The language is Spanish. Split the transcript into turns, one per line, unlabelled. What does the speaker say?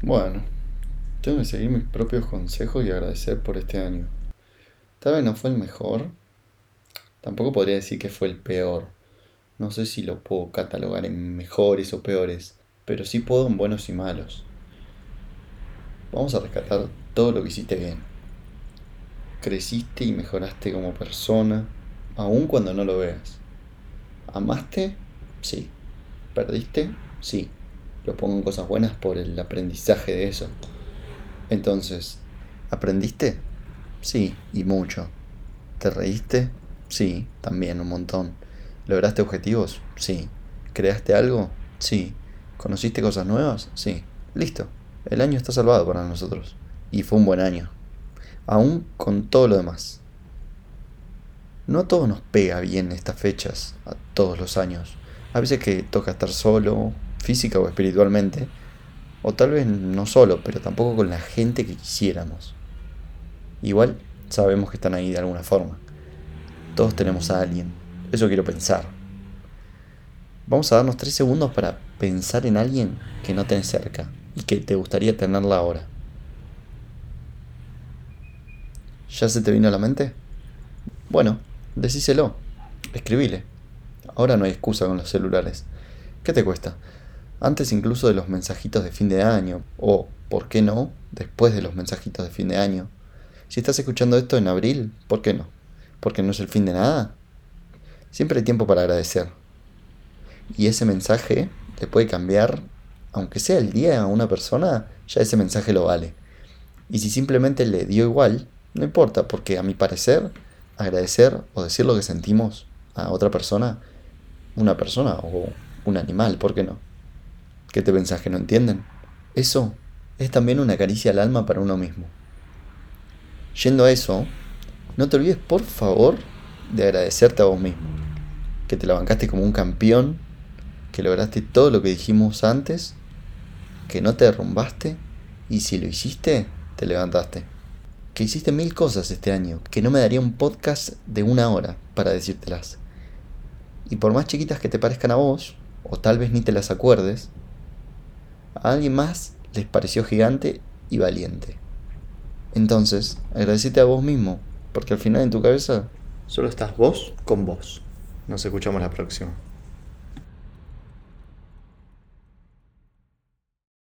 Bueno, tengo que seguir mis propios consejos y agradecer por este año. Tal vez no fue el mejor. Tampoco podría decir que fue el peor. No sé si lo puedo catalogar en mejores o peores, pero sí puedo en buenos y malos. Vamos a rescatar todo lo que hiciste bien. Creciste y mejoraste como persona, aun cuando no lo veas. ¿Amaste? Sí. ¿Perdiste? Sí. Lo pongo en cosas buenas por el aprendizaje de eso. Entonces, ¿aprendiste? Sí, y mucho. ¿Te reíste? Sí, también un montón. ¿Lograste objetivos? Sí. ¿Creaste algo? Sí. ¿Conociste cosas nuevas? Sí. Listo. El año está salvado para nosotros. Y fue un buen año. Aún con todo lo demás. No a todos nos pega bien estas fechas, a todos los años. A veces que toca estar solo, física o espiritualmente. O tal vez no solo, pero tampoco con la gente que quisiéramos. Igual sabemos que están ahí de alguna forma. Todos tenemos a alguien. Eso quiero pensar. Vamos a darnos tres segundos para pensar en alguien que no tenés cerca y que te gustaría tenerla ahora. ¿Ya se te vino a la mente? Bueno, decíselo. Escribile. Ahora no hay excusa con los celulares. ¿Qué te cuesta? Antes incluso de los mensajitos de fin de año. O, ¿por qué no? Después de los mensajitos de fin de año. Si estás escuchando esto en abril, ¿por qué no? ¿Porque no es el fin de nada? Siempre hay tiempo para agradecer. Y ese mensaje le puede cambiar, aunque sea el día a una persona, ya ese mensaje lo vale. Y si simplemente le dio igual, no importa, porque a mi parecer, agradecer o decir lo que sentimos a otra persona, una persona o un animal, ¿por qué no? ¿Qué te pensás que no entienden? Eso es también una caricia al alma para uno mismo. Yendo a eso, no te olvides por favor de agradecerte a vos mismo, que te la bancaste como un campeón, que lograste todo lo que dijimos antes, que no te derrumbaste y si lo hiciste, te levantaste. Que hiciste mil cosas este año, que no me daría un podcast de una hora para decírtelas. Y por más chiquitas que te parezcan a vos, o tal vez ni te las acuerdes, a alguien más les pareció gigante y valiente. Entonces, agradecete a vos mismo, porque al final en tu cabeza solo estás vos con vos. Nos escuchamos la próxima.